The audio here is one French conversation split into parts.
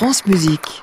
France Musique.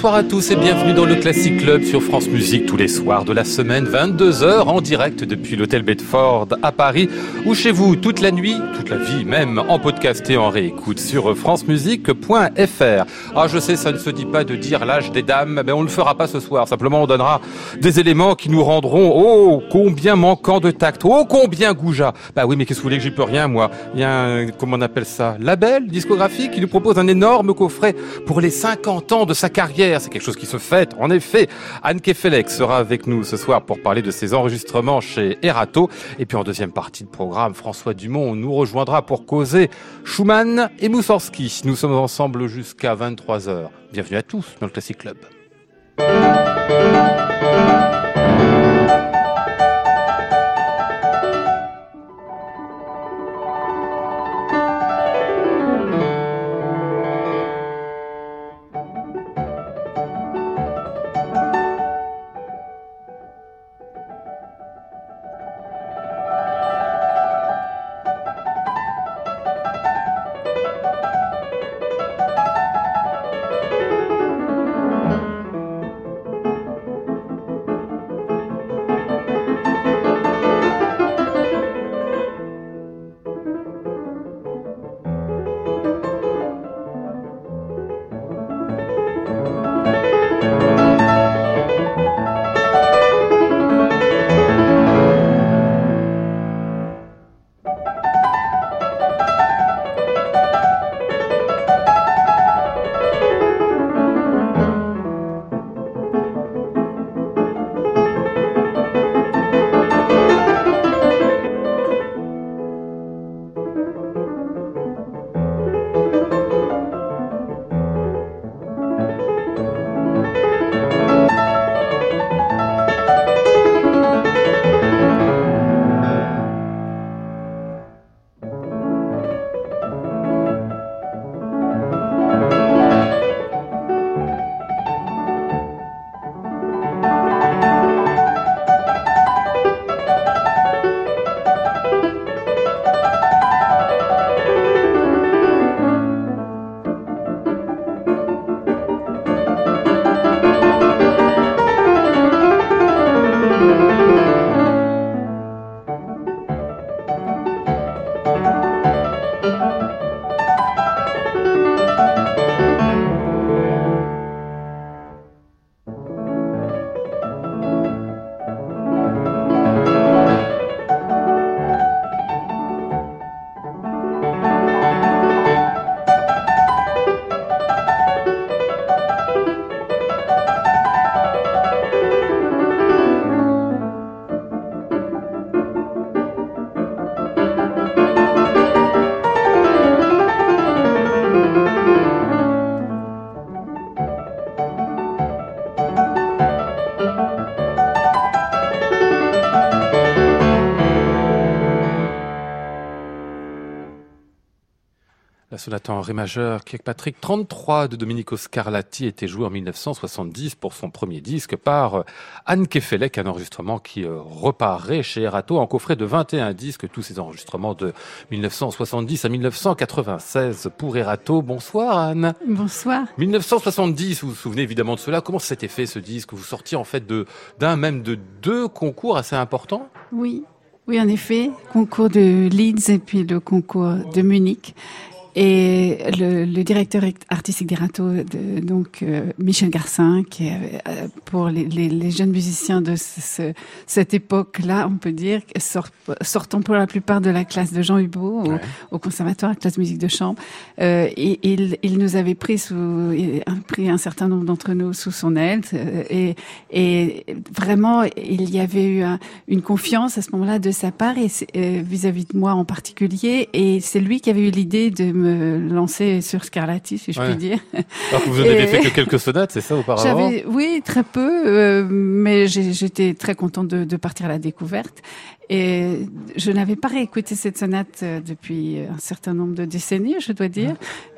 Bonsoir à tous et bienvenue dans le Classic Club sur France Musique tous les soirs de la semaine, 22h en direct depuis l'hôtel Bedford à Paris ou chez vous toute la nuit, toute la vie même en podcast et en réécoute sur francemusique.fr. Ah je sais ça ne se dit pas de dire l'âge des dames, mais on ne le fera pas ce soir, simplement on donnera des éléments qui nous rendront oh combien manquant de tact, oh combien goujat. Bah oui mais qu'est-ce que vous voulez que j'y peux rien moi? Il y a un, comment on appelle ça, label discographique qui nous propose un énorme coffret pour les 50 ans de sa carrière. C'est quelque chose qui se fête. En effet, Anne Kefelec sera avec nous ce soir pour parler de ses enregistrements chez Erato. Et puis en deuxième partie de programme, François Dumont nous rejoindra pour causer Schumann et Moussorski. Nous sommes ensemble jusqu'à 23h. Bienvenue à tous dans le Classic Club. Sonate en ré majeur Kirkpatrick 33 de Domenico Scarlatti était jouée en 1970 pour son premier disque par euh, Anne Kefelec, un enregistrement qui euh, reparaît chez Erato en coffret de 21 disques, tous ces enregistrements de 1970 à 1996 pour Erato. Bonsoir Anne. Bonsoir. 1970, vous vous souvenez évidemment de cela. Comment s'était fait ce disque Vous sortiez en fait de d'un même de deux concours assez importants? Oui, oui en effet, concours de Leeds et puis le concours de Munich. Et le, le, directeur artistique des Rateaux, de, donc euh, Michel Garcin, qui est euh, pour les, les, les, jeunes musiciens de ce, cette époque-là, on peut dire, sort, sortant pour la plupart de la classe de Jean Hubot au, au conservatoire, classe musique de chambre. Euh, et il, il, nous avait pris sous, il a pris un certain nombre d'entre nous sous son aile. Euh, et, et vraiment, il y avait eu un, une confiance à ce moment-là de sa part et vis-à-vis -vis de moi en particulier. Et c'est lui qui avait eu l'idée de me lancer sur Scarlatti, si je puis dire. Alors que vous n'avez fait que quelques sonates, c'est ça auparavant? Oui, très peu, euh, mais j'étais très contente de, de, partir à la découverte. Et je n'avais pas réécouté cette sonate euh, depuis un certain nombre de décennies, je dois dire.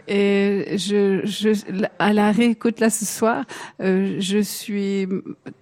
Et je, je, à la réécoute là ce soir, euh, je suis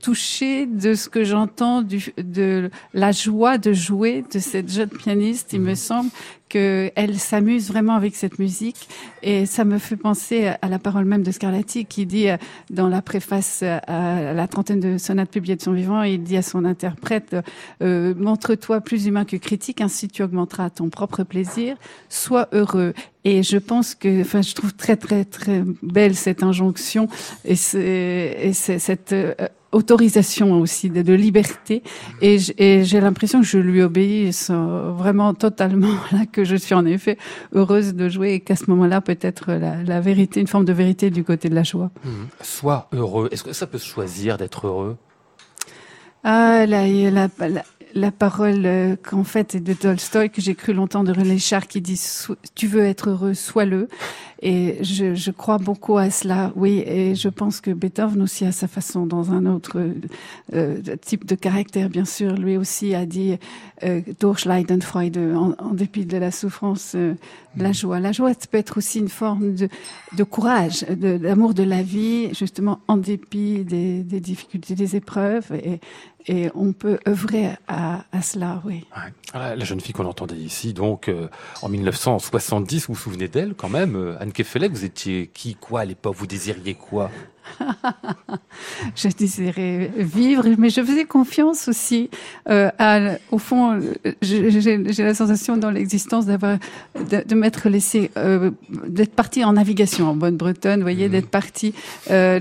touchée de ce que j'entends de la joie de jouer de cette jeune pianiste. Il me mhm. semble qu'elle s'amuse vraiment avec cette musique et ça me fait penser à la parole même de Scarlatti qui dit euh, dans la préface à la trentaine de sonates publiées de son vivant, il dit à son interprète euh, montre-toi plus humain que critique, ainsi tu augmenteras ton propre plaisir, sois heureux. Et je pense que, enfin, je trouve très très très belle cette injonction et, et cette euh, autorisation aussi de, de liberté et j'ai l'impression que je lui obéis vraiment totalement là que je suis en effet heureuse de jouer et qu'à ce moment-là peut-être la, la, vérité une forme de vérité du côté de la joie. Mmh. Sois heureux. Est-ce que ça peut se choisir d'être heureux? Ah la, la, la, la parole euh, qu'en fait est de Tolstoï que j'ai cru longtemps de René Char qui dit tu veux être heureux sois-le et je, je, crois beaucoup à cela, oui. Et je pense que Beethoven aussi, à sa façon, dans un autre euh, type de caractère, bien sûr, lui aussi a dit euh, durch Leiden Freude, en, en, dépit de la souffrance, euh, la joie. La joie, ça peut être aussi une forme de, de courage, d'amour de, de, la vie, justement, en dépit des, des difficultés, des épreuves. Et, et on peut œuvrer à, à cela, oui. Ouais. La jeune fille qu'on entendait ici, donc euh, en 1970, vous vous souvenez d'elle quand même, Anne Kefelec, vous étiez qui, quoi à l'époque? Vous désiriez quoi? Je désirais vivre, mais je faisais confiance aussi. Euh, à, au fond, j'ai la sensation dans l'existence d'avoir de, de m'être laissé, euh, d'être partie en navigation en bonne bretonne, vous voyez, mmh. d'être partie, euh,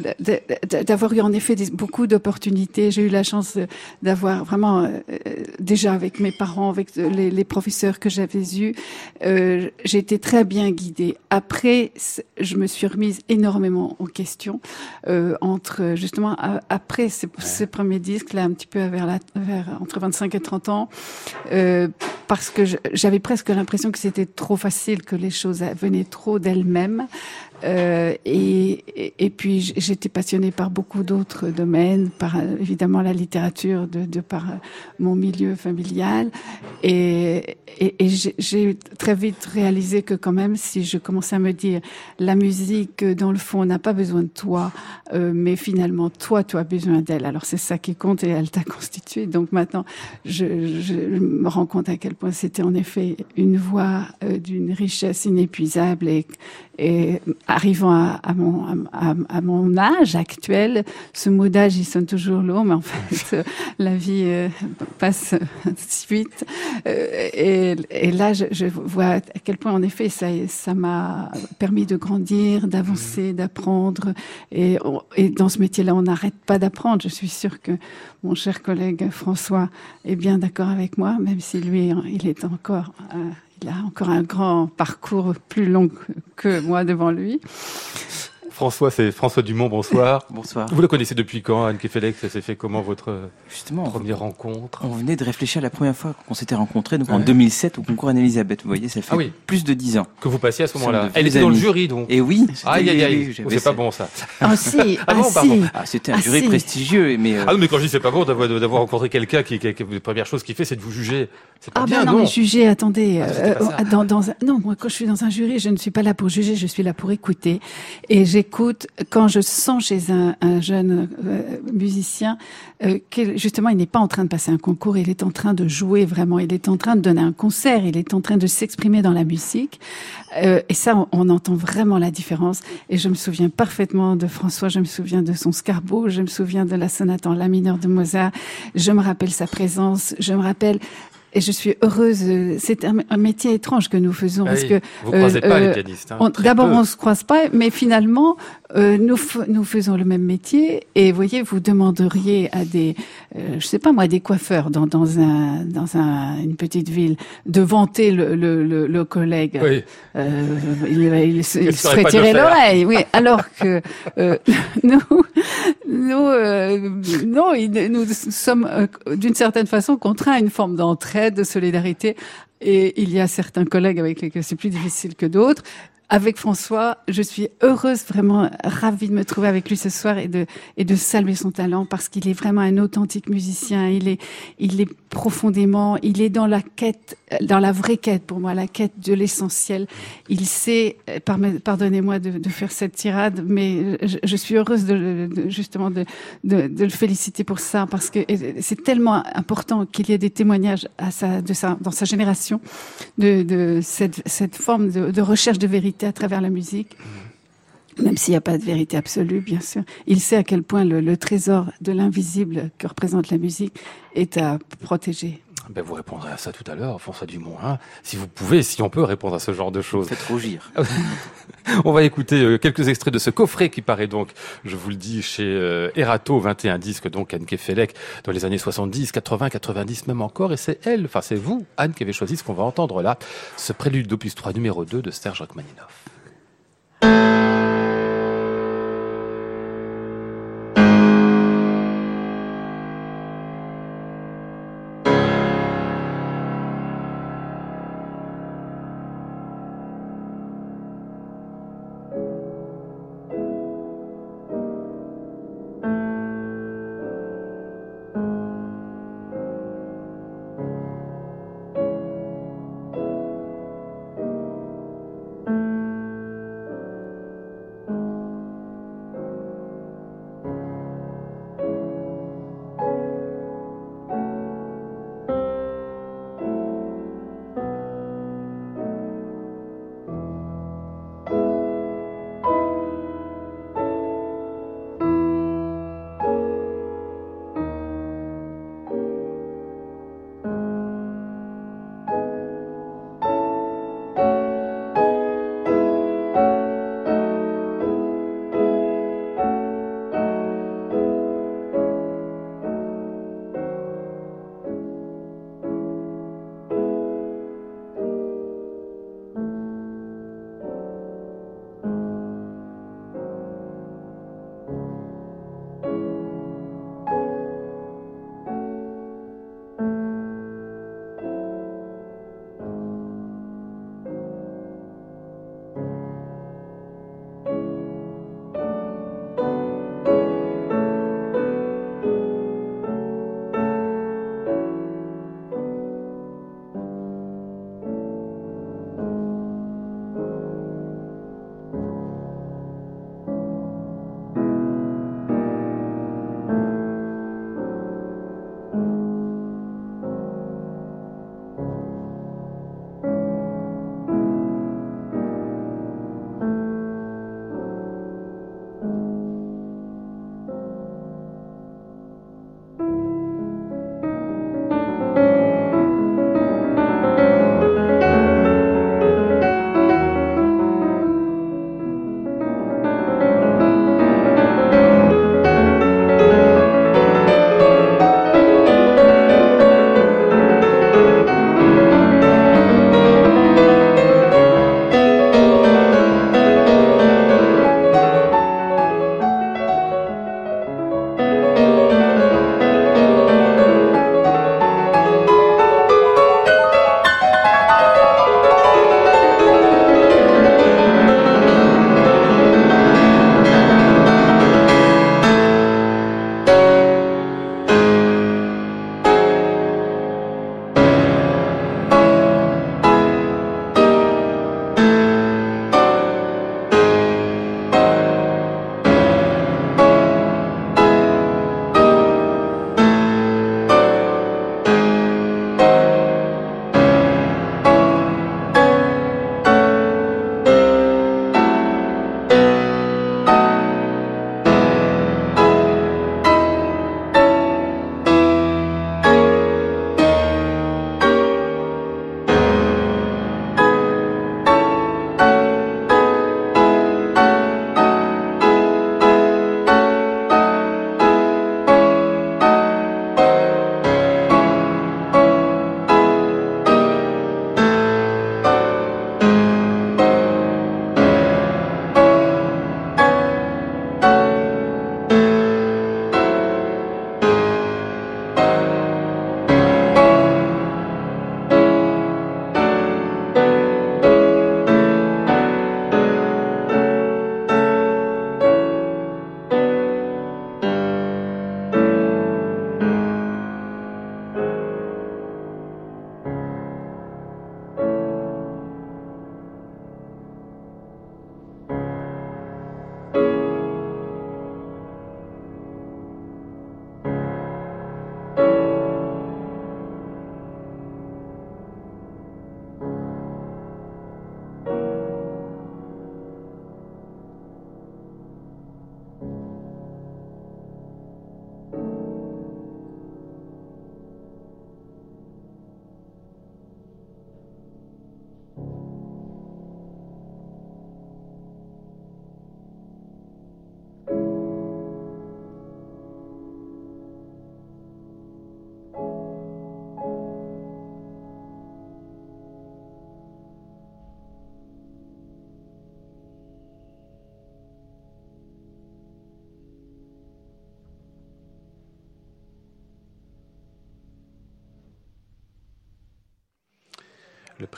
d'avoir eu en effet des, beaucoup d'opportunités. J'ai eu la chance d'avoir vraiment euh, déjà avec mes parents, avec les, les professeurs que j'avais eus, euh, j'ai été très bien guidée. Après, je me suis remise énormément en question euh, entre justement après ces, ces, premiers disques là un petit peu vers, la, vers entre 25 et 30 ans euh, parce que j'avais presque l'impression que c'était trop facile que les choses venaient trop d'elles-mêmes euh, et, puis j'étais passionnée par beaucoup d'autres domaines, par évidemment la littérature, de, par mon milieu familial. Et, j'ai très vite réalisé que quand même, si je commençais à me dire, la musique, dans le fond, n'a pas besoin de toi, euh, mais finalement, toi, tu as besoin d'elle. Alors c'est ça qui compte et elle t'a constitué. Donc maintenant, je, me rends compte à quel point c'était en effet une voix euh, d'une richesse inépuisable et arrivant à, à, mon, à, à, mon âge actuel, ce mot d'âge, il sonne toujours lourd, mais en fait, la vie euh, passe si vite. Euh, et, et, là, je, je, vois à quel point, en effet, ça, ça m'a permis de grandir, d'avancer, mmh. d'apprendre. Et, et dans ce métier-là, on n'arrête pas d'apprendre. Je suis sûre que mon cher collègue François est bien d'accord avec moi, même si lui, il est encore euh, il a encore un grand parcours plus long que moi devant lui. François, c'est François Dumont, bonsoir. bonsoir. Vous le connaissez depuis quand, Anne Kefelec Ça s'est fait comment votre Justement, première rencontre? On venait de réfléchir à la première fois qu'on s'était rencontrés, donc ouais. en 2007 au concours Anne-Elisabeth. Vous voyez, ça fait ah oui. plus de dix ans. Que vous passiez à ce moment-là. Elle était dans le jury, donc. Et oui. Aïe, aïe, aïe. Oh, c'est pas bon, ça. Ah, si. ah, bon, ah, si. Ah, c'était un ah, jury si. prestigieux, mais. Euh... Ah non, mais quand je dis c'est pas bon d'avoir rencontré quelqu'un qui, qui, qui, la première chose qu'il fait, c'est de vous juger. C'est pas ah bien, ben non, mais juger, attendez. Euh, dans, dans un... Non, moi, quand je suis dans un jury, je ne suis pas là pour juger, je suis là pour écouter. Et j'écoute quand je sens chez un, un jeune euh, musicien euh, que justement il n'est pas en train de passer un concours, il est en train de jouer vraiment, il est en train de donner un concert, il est en train de s'exprimer dans la musique. Euh, et ça, on, on, entend vraiment la différence. Et je me souviens parfaitement de François, je me souviens de son Scarbeau, je me souviens de la sonate en la mineur de Mozart, je me rappelle sa présence, je me rappelle et je suis heureuse. C'est un, métier étrange que nous faisons ah parce que vous croisez pas les pianistes. Hein, D'abord, on se croise pas, mais finalement, euh, nous, nous faisons le même métier. Et voyez, vous demanderiez à des, euh, je sais pas moi, des coiffeurs dans, dans un dans un, une petite ville de vanter le, le, le, collègue. Oui. Euh, il, il, se ferait tirer l'oreille. Oui. Alors que euh, nous, nous, euh, non, nous sommes euh, d'une certaine façon contraints à une forme d'entraide, de solidarité. Et il y a certains collègues avec lesquels c'est plus difficile que d'autres avec François. Je suis heureuse, vraiment ravie de me trouver avec lui ce soir et de, et de saluer son talent parce qu'il est vraiment un authentique musicien. Il est, il est profondément, il est dans la quête, dans la vraie quête pour moi, la quête de l'essentiel. Il sait, pardonnez-moi de, de, faire cette tirade, mais je, suis heureuse de, justement de, de, de, le féliciter pour ça parce que c'est tellement important qu'il y ait des témoignages à sa, de sa, dans sa génération de, de cette, cette forme de, de recherche de vérité à travers la musique. Même s'il n'y a pas de vérité absolue, bien sûr. Il sait à quel point le, trésor de l'invisible que représente la musique est à protéger. Ben vous répondrez à ça tout à l'heure, François Dumont. Hein si vous pouvez, si on peut répondre à ce genre de choses. Faites rougir. on va écouter euh, quelques extraits de ce coffret qui paraît donc, je vous le dis, chez euh, Erato, 21 disques, donc Anne Kefelec, dans les années 70, 80, 90, même encore. Et c'est elle, enfin c'est vous, Anne, qui avez choisi ce qu'on va entendre là, ce prélude d'opus 3 numéro 2 de Serge Rachmaninoff.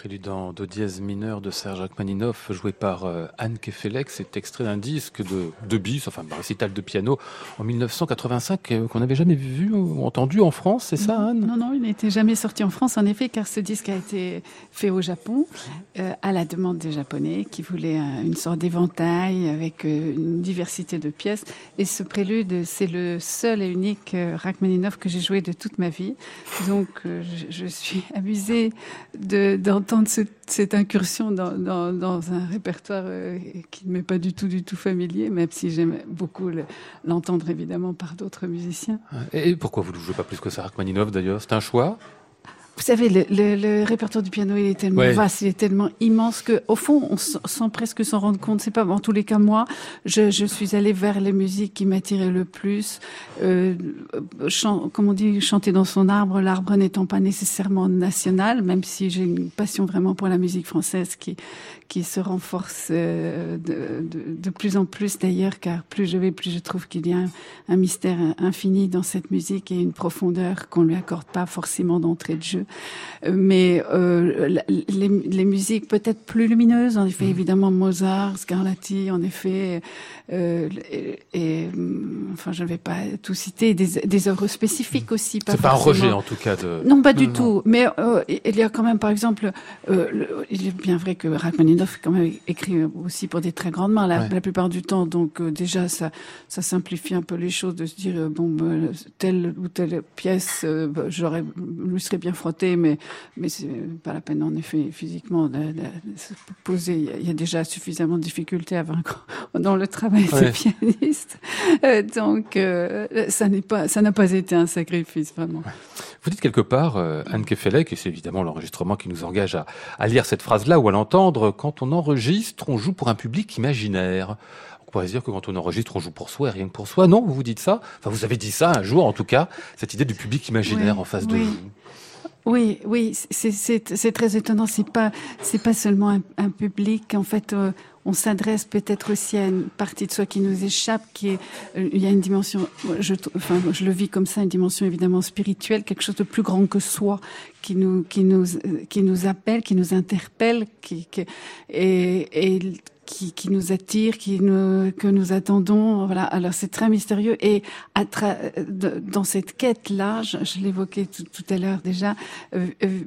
Prélude do dièse mineur de Serge Rachmaninoff, joué par euh, Anne Kefelec, c'est extrait d'un disque de, de bis, enfin un récital de piano en 1985 euh, qu'on n'avait jamais vu ou entendu en France, c'est ça Anne? Non, non, il n'était jamais sorti en France en effet, car ce disque a été fait au Japon euh, à la demande des Japonais qui voulaient une sorte d'éventail avec une diversité de pièces. Et ce prélude, c'est le seul et unique Rachmaninoff que j'ai joué de toute ma vie. Donc je, suis amusée de cette incursion dans, un répertoire euh, qui ne m'est pas du tout, du tout familier, même si j'aime beaucoup l'entendre évidemment par d'autres musiciens. Et pourquoi vous ne jouez pas plus que ça, Rachmaninoff d'ailleurs? C'est un choix? Vous savez, le, le, répertoire du piano, il est tellement vaste, il est tellement immense que, au fond, on sent presque s'en rendre compte. C'est pas, en tous les cas, moi, je, je suis allée vers les musiques qui m'attiraient le plus. Euh, comme on dit, chanter dans son arbre, l'arbre n'étant pas nécessairement national, même si j'ai une passion vraiment pour la musique française qui, qui se renforce euh, de, de, de, plus en plus d'ailleurs, car plus je vais, plus je trouve qu'il y a un, mystère infini dans cette musique et une profondeur qu'on lui accorde pas forcément d'entrée de jeu. Mais euh, les, les, musiques peut-être plus lumineuses, en effet, mmh. évidemment Mozart, Scarlatti, en effet, euh, et, et, enfin je ne vais pas tout citer, des, des œuvres spécifiques aussi. C'est pas un rejet en tout cas de. Non, pas du tout. Mais euh, il y a quand même, par exemple, il est bien vrai que Rachmaninoff quand même écrit aussi pour des très grandes mains la, plupart du temps. Donc déjà, ça, ça simplifie un peu les choses de se dire bon, telle ou telle pièce, j'aurais lui serais bien mais mais c'est pas la peine en effet physiquement de, se poser. Il y a déjà suffisamment de difficultés à vaincre dans le travail des pianistes. donc ça n'est pas, ça n'a pas été un sacrifice vraiment. Vous dites quelque part, Anne Kefelec, et c'est évidemment l'enregistrement qui nous engage à, à lire cette phrase-là ou à l'entendre, quand on enregistre, on joue pour un public imaginaire. On pourrait dire que quand on enregistre, on joue pour soi et rien que pour soi. Non, vous vous dites ça? Enfin, vous avez dit ça un jour, en tout cas, cette idée du public imaginaire en face de vous. Oui, oui, c'est très étonnant. C'est pas, c'est pas seulement un, public. En fait, euh, on s'adresse peut-être aussi à une partie de soi qui nous échappe, qui est, euh, il y a une dimension, je, enfin, je le vis comme ça, une dimension évidemment spirituelle, quelque chose de plus grand que soi, qui nous, qui nous, qui nous appelle, qui nous interpelle, qui, qui et, et qui, qui, nous attire, qui nous, que nous attendons. Voilà. Alors c'est très mystérieux et à dans cette quête-là, je, je l'évoquais tout, tout, à l'heure déjà, euh, euh,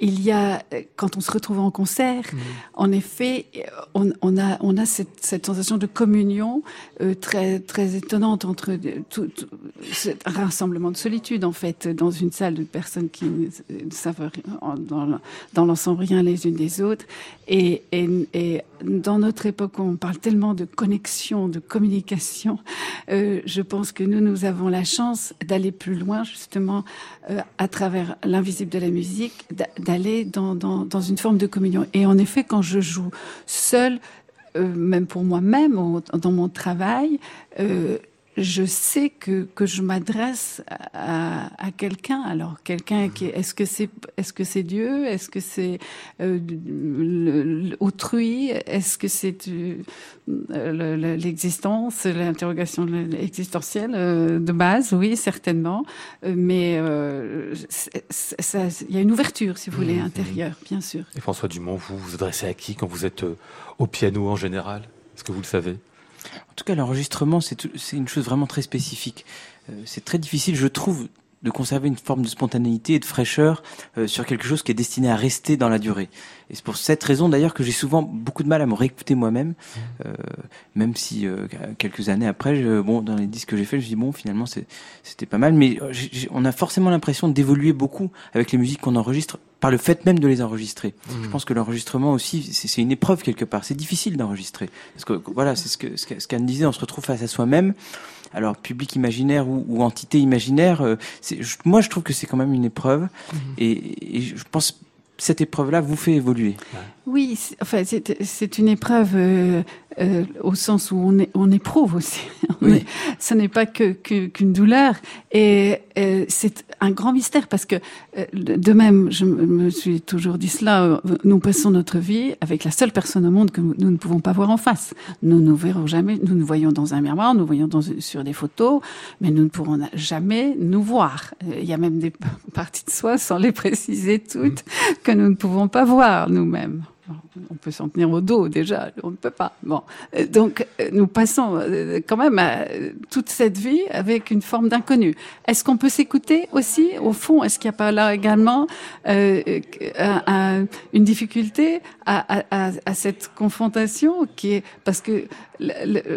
il y a quand on se retrouve en concert, mmh. en effet, on, on, a on a cette, cette sensation de communion euh, très très étonnante entre tout, tout, un rassemblement de solitude en fait dans une salle de personnes qui ne savent dans, dans l'ensemble rien les unes des autres et, et, et dans notre époque, on parle tellement de connexion, de communication. Euh, je pense que nous, nous avons la chance d'aller plus loin, justement, euh, à travers l'invisible de la musique, d'aller dans, une forme de communion. Et en effet, quand je joue seule, euh, même pour moi-même, dans mon travail, euh, je sais que, que je m'adresse à, à quelqu'un. Alors quelqu'un qui est-ce que c'est est-ce que c'est Dieu? Est-ce que c'est euh, autrui? Est-ce que c'est euh, l'existence, l'interrogation existentielle euh, de base? Oui, certainement. Mais il y a une ouverture, si vous voulez, mmh, mmh. intérieure, bien sûr. Et François Dumont, vous vous adressez à qui quand vous êtes au piano en général? Est-ce que vous le savez? En tout cas, l'enregistrement, c'est une chose vraiment très spécifique. Euh, c'est très difficile, je trouve, de conserver une forme de spontanéité et de fraîcheur euh, sur quelque chose qui est destiné à rester dans la durée. Et c'est pour cette raison d'ailleurs que j'ai souvent beaucoup de mal à me réécouter moi-même, mmh. euh, même si euh, quelques années après, je, bon, dans les disques que j'ai fait, je me dis bon, finalement c'était pas mal, mais on a forcément l'impression d'évoluer beaucoup avec les musiques qu'on enregistre par le fait même de les enregistrer. Mmh. Je pense que l'enregistrement aussi, c'est une épreuve quelque part. C'est difficile d'enregistrer parce que voilà, c'est ce que ce qu'Anne disait, on se retrouve face à soi-même alors public imaginaire ou, ou entité imaginaire, euh, moi je trouve que c'est quand même une épreuve mmh. et, et, je pense cette épreuve-là vous fait évoluer. Oui, enfin, c'est une épreuve euh, euh, au sens où on, est, on éprouve aussi. On oui. est, ce n'est pas que qu'une douleur. Et euh, c'est un grand mystère parce que euh, de même, je me suis toujours dit cela, euh, nous passons notre vie avec la seule personne au monde que nous ne pouvons pas voir en face. Nous ne verrons jamais, nous nous voyons dans un miroir, nous voyons dans, sur des photos, mais nous ne pourrons jamais nous voir. Euh, il y a même des parties de soi, sans les préciser toutes, que nous ne pouvons pas voir nous-mêmes on peut s'en tenir au dos déjà, on ne peut pas. Bon, euh, donc euh, nous passons euh, quand même toute cette vie avec une forme d'inconnu. Est-ce qu'on peut s'écouter aussi Au fond, est-ce qu'il n'y a pas là également une difficulté à, cette confrontation qui est parce que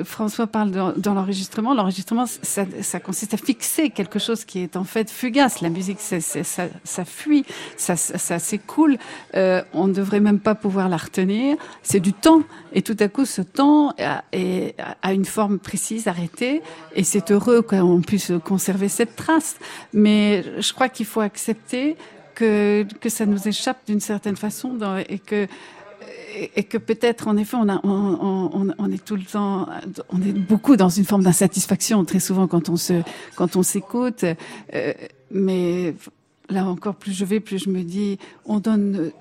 François parle dans, l'enregistrement. L'enregistrement, ça, consiste à fixer quelque chose qui est en fait fugace. La musique, ça, fuit, ça, s'écoule. on ne devrait même pas pouvoir la C'est du temps. Et tout à coup, ce temps a, une forme précise, arrêtée. Et c'est heureux qu'on puisse conserver cette trace. Mais je crois qu'il faut accepter que, ça nous échappe d'une certaine façon et que peut-être en effet on, est tout le temps, on est beaucoup dans une forme d'insatisfaction très souvent quand on se, quand on s'écoute, euh, mais là encore, plus je vais, plus je me dis, on donne euh,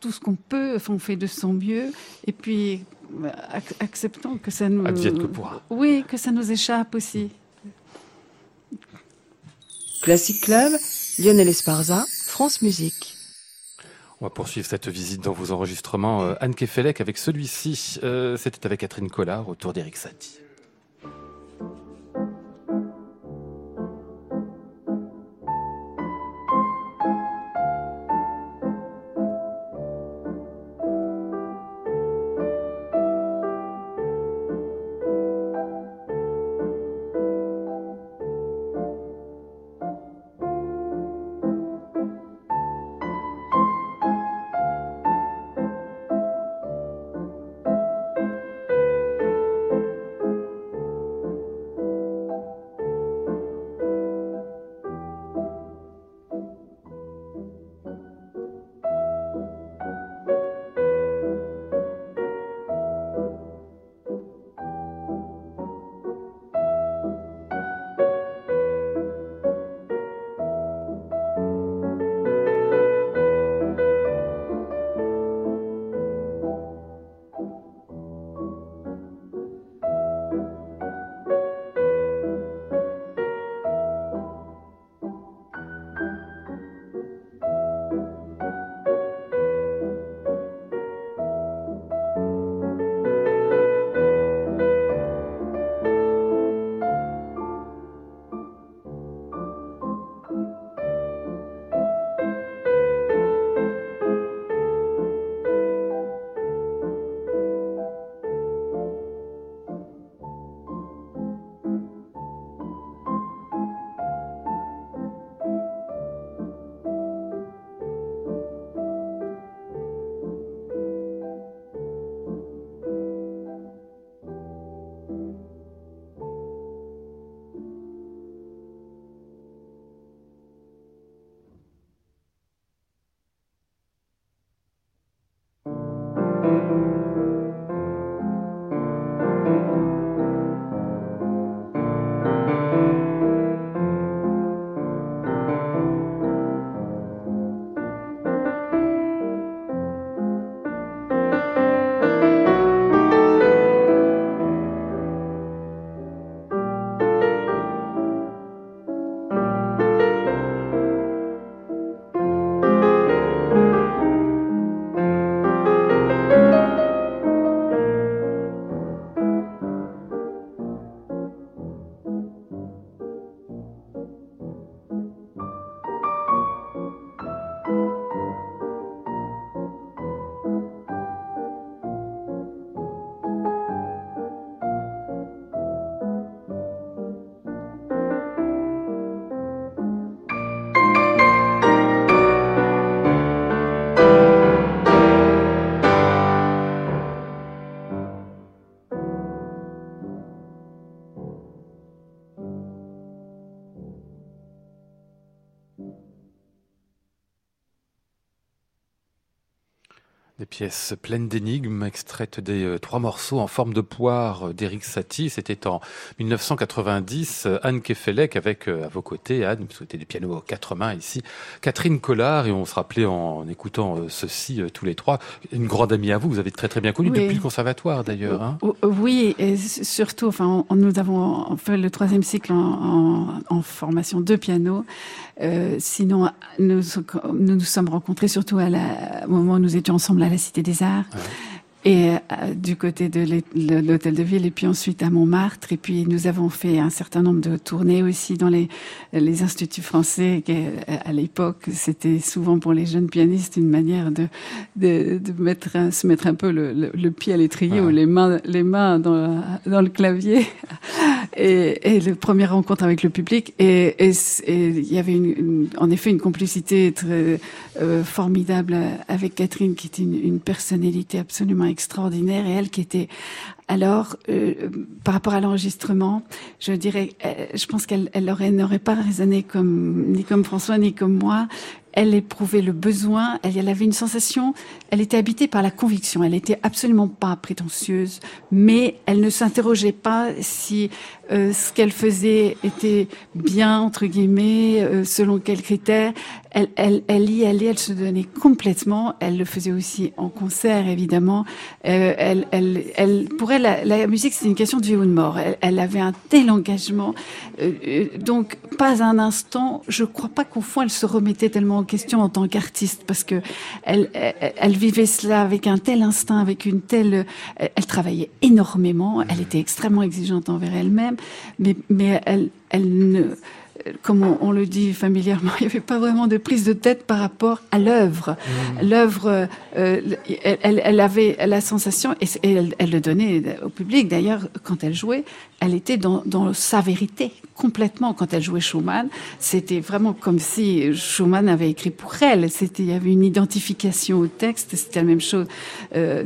tout ce qu'on peut, on fait de son mieux, et puis bah, acceptons que ça nous, que oui, que ça nous échappe aussi. Classic Club, Lionel Esparza, France Musique. On va poursuivre cette visite dans vos enregistrements. Euh, Anne Kefelec avec celui-ci. Euh, c'était avec Catherine Collard autour d'Eric Satie. Des pièces pleines d'énigmes, extraites des euh, trois morceaux en forme de poire euh, d'Éric Satie. C'était en 1990. Euh, Anne Kefelec avec à vos côtés, Anne, vous souhaitez du piano aux quatre mains ici. Catherine Collard, et on se rappelait en, écoutant ceci tous les trois, une grande amie à vous, vous avez très très bien connu depuis le conservatoire d'ailleurs. Hein. Oui, et surtout, enfin, nous avons fait le troisième cycle en, en formation de piano. Euh, sinon, nous, nous nous sommes rencontrés surtout à la, au moment où nous étions ensemble à la Cité des Arts et euh, du côté de l'hôtel de ville et puis ensuite à Montmartre. Et puis nous avons fait un certain nombre de tournées aussi dans les les instituts français qui, à l'époque c'était souvent pour les jeunes pianistes une manière de de, de mettre se mettre un peu le, le, pied à l'étrier ou les mains les mains dans dans le clavier. Et, et le premier rencontre avec le public. Et il y avait une, en effet une complicité très euh, formidable avec Catherine qui était une, une personnalité absolument extraordinaire et elle qui était alors euh, par rapport à l'enregistrement, je dirais, euh, je pense qu'elle elle n'aurait pas raisonné comme ni comme François ni comme moi. Elle éprouvait le besoin, elle, elle avait une sensation, elle était habitée par la conviction, elle était absolument pas prétentieuse, mais elle ne s'interrogeait pas si euh, ce qu'elle faisait était bien, entre guillemets, euh, selon quels critères. Elle, elle, elle y allait, elle se donnait complètement. Elle le faisait aussi en concert, évidemment. Euh, elle, elle, elle, pour elle, la, musique, c'est une question de vie ou de mort. Elle, elle avait un tel engagement. donc, pas un instant, je crois pas qu'au fond, elle se remettait tellement en question en tant qu'artiste, parce que elle, vivait cela avec un tel instinct, avec une telle... Elle travaillait énormément, elle était extrêmement exigeante envers elle-même mais, mais elle, elle ne, comme on, le dit familièrement, il n'y avait pas vraiment de prise de tête par rapport à l'œuvre. Mmh. L'œuvre, euh, elle, elle, avait la sensation, et, elle, elle, le donnait au public d'ailleurs, quand elle jouait, elle était dans, dans, sa vérité complètement. Quand elle jouait Schumann, c'était vraiment comme si Schumann avait écrit pour elle. C'était, il y avait une identification au texte. C'était la même chose euh,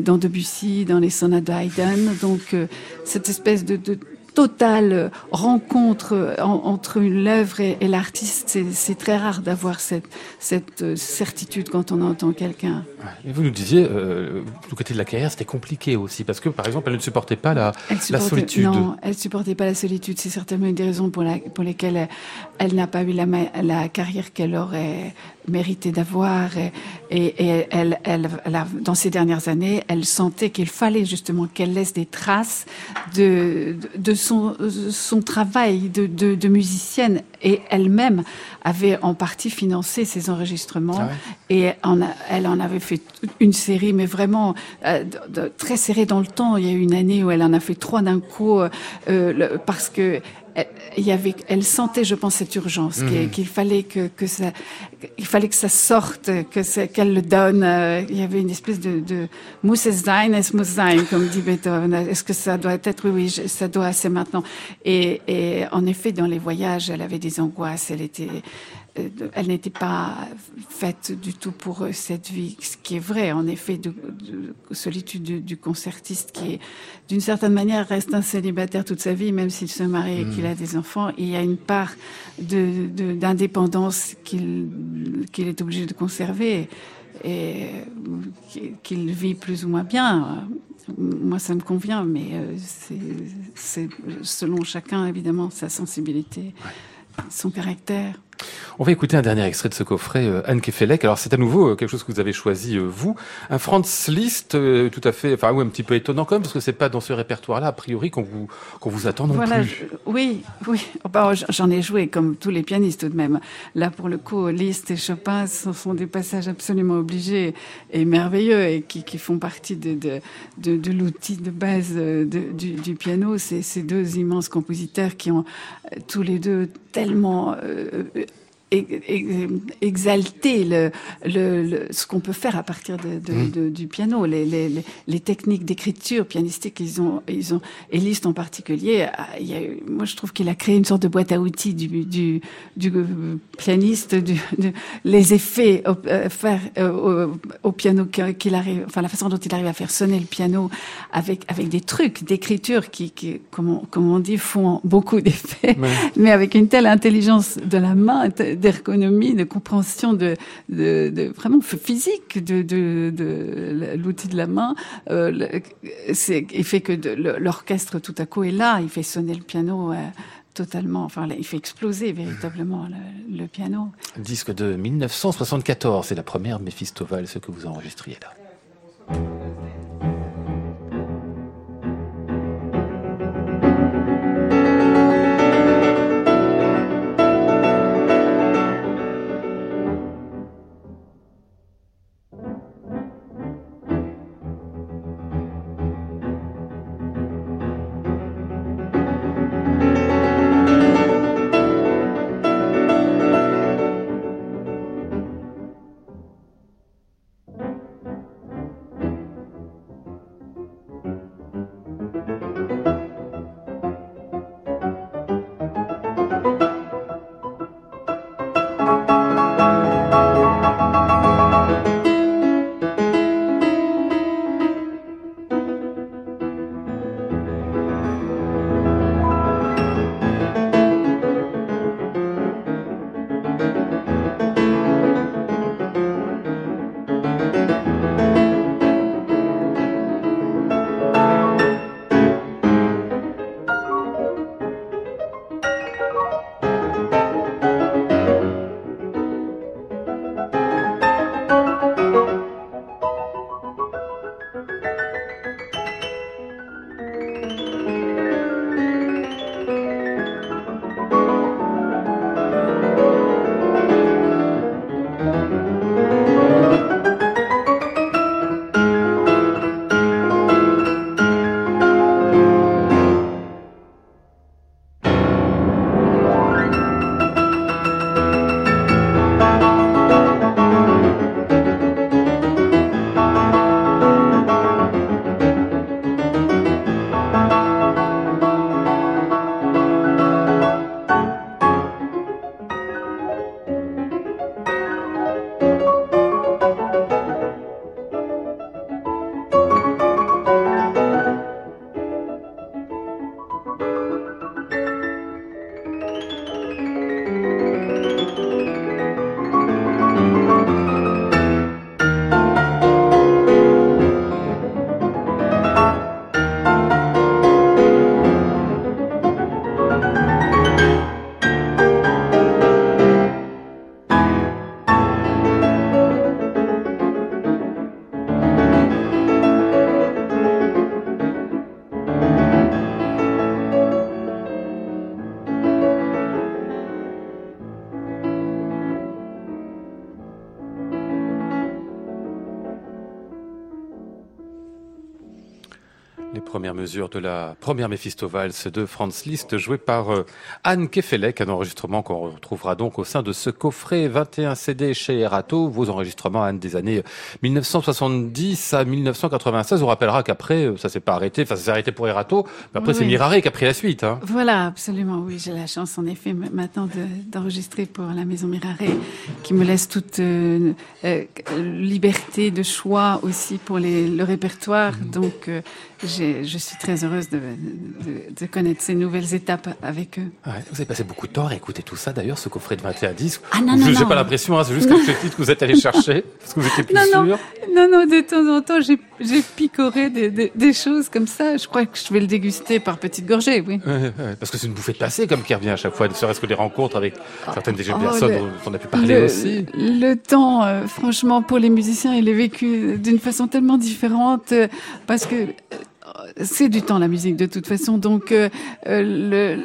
dans Debussy, dans les sonates de Haydn. Donc euh, cette espèce de, de totale rencontre entre l'œuvre et, et l'artiste, c'est très rare d'avoir cette, cette euh, certitude quand on entend quelqu'un. Et vous nous disiez, euh, du côté de la carrière, c'était compliqué aussi, parce que par exemple, elle ne supportait pas la, la solitude. Non, elle supportait pas la solitude. C'est certainement une des raisons pour, la, pour lesquelles elle, elle n'a pas eu la, la carrière qu'elle aurait mérité d'avoir. Et, et, elle, elle, dans ces dernières années, elle sentait qu'il fallait justement qu'elle laisse des traces de, de, son, son travail de, de, de musicienne. Et elle-même avait en partie financé ses enregistrements. Ah et en elle en avait fait une série, mais vraiment euh, très serrée dans le temps. Il y a eu une année où elle en a fait trois d'un coup, euh, parce que il y avait, elle sentait, je pense, cette urgence, mhm. qu'il fallait que, que ça, il fallait que ça sorte, que qu'elle le donne. Euh, il y avait une espèce de, de muss es sein, es muss sein, comme dit Beethoven. Est-ce que ça doit être, oui, oui, ça doit, c'est maintenant. Et, et en effet, dans les voyages, elle avait des angoisses, elle était, elle n'était pas faite du tout pour euh, cette vie, ce qui est vrai, en effet, de, de solitude du, du, concertiste qui, d'une certaine manière, reste un célibataire toute sa vie, même s'il se marie et qu'il mmh. a des enfants. il y a une part d'indépendance de, qu'il qu'il est obligé de conserver et qu'il vit plus ou moins bien. Moi, ça me convient, mais euh, c'est selon chacun, évidemment, sa sensibilité, son caractère. On va écouter un dernier extrait de ce coffret, euh, Anne Kefelec. Alors c'est à nouveau euh, quelque chose que vous avez choisi euh, vous, un Franz Liszt tout à fait, enfin oui, un petit peu étonnant quand même parce que c'est pas dans ce répertoire-là a priori qu'on vous qu'on vous attend non voilà, plus. oui, oui. Oh, bah, j'en ai joué comme tous les pianistes tout de même. Là pour le coup, Liszt et Chopin, ce sont des passages absolument obligés et merveilleux et qui, qui font partie de de, de, de l'outil de base de, du, du, piano. C'est ces deux immenses compositeurs qui ont tous les deux tellement exalter le, le, ce qu'on peut faire à partir de, de, mmh. de, du piano, les, les, les techniques d'écriture pianistique, ils ont, ils ont, et Liszt en particulier, il y a, moi je trouve qu'il a créé une sorte de boîte à outils du, du, du pianiste, du, les effets au, euh, faire euh, au, au, piano qu'il arrive, enfin la façon dont il arrive à faire sonner le piano avec avec des trucs d'écriture qui, qui comme, on, comme on dit, font beaucoup d'effets, mais avec une telle intelligence de la main d'ergonomie, de, compréhension de, vraiment physique de, de, l'outil de la main. Euh, c'est, il fait que l'orchestre tout à coup est là, il fait sonner le piano. Euh, totalement, enfin, il fait exploser véritablement le, le piano. Disque de 1974, c'est la première Méphistoval, ce que vous enregistriez là. Mesure de la première Méphisto-Valse de Franz Liszt, jouée par euh, Anne Kefelec, un enregistrement qu'on retrouvera donc au sein de ce coffret 21 CD chez Erato, vos enregistrements, Anne, des années 1970 à 1996. On rappellera qu'après, euh, ça s'est pas arrêté, enfin, ça s'est arrêté pour Erato, mais après, c'est Mirare qui a pris la suite. Hein. Voilà, absolument, oui. J'ai la chance, en effet, maintenant d'enregistrer pour la Maison Mirare, qui me laisse toute euh, liberté de choix aussi pour les, le répertoire. Donc, je suis très heureuse de, de, connaître ces nouvelles étapes avec eux. Ouais, vous avez passé beaucoup de temps à écouter tout ça, d'ailleurs, ce coffret de 21 disques. Ah non, non, Je n'ai pas l'impression, hein, c'est juste quelques titres que vous êtes allé chercher, parce que vous étiez plus non, sûr. Non, non, non, de temps en temps, j'ai picoré des, des, des, choses comme ça. Je crois que je vais le déguster par petites gorgées, oui. Ouais, parce que c'est une bouffée de passé, comme qui revient à chaque fois, ne serait-ce que des rencontres avec certaines des oh, personnes dont on a pu parler aussi. Le temps, euh, franchement, pour les musiciens, il est vécu d'une façon tellement différente, euh, parce que c'est du temps la musique de toute façon. Donc euh, euh,